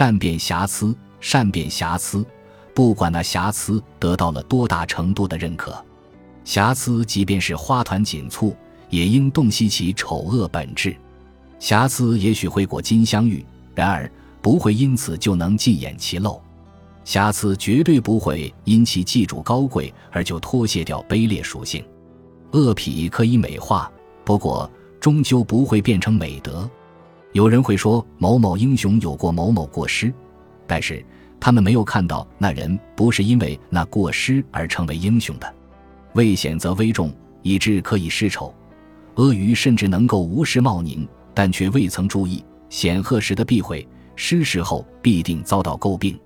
善变瑕疵，善变瑕疵。不管那瑕疵得到了多大程度的认可，瑕疵即便是花团锦簇，也应洞悉其丑恶本质。瑕疵也许会裹金镶玉，然而不会因此就能尽掩其漏。瑕疵绝对不会因其技术高贵而就脱卸掉卑劣属性。恶癖可以美化，不过终究不会变成美德。有人会说某某英雄有过某某过失，但是。他们没有看到那人不是因为那过失而成为英雄的，危险则危重，以致可以失仇。阿谀甚至能够无视冒宁，但却未曾注意显赫时的避讳，失事后必定遭到诟病。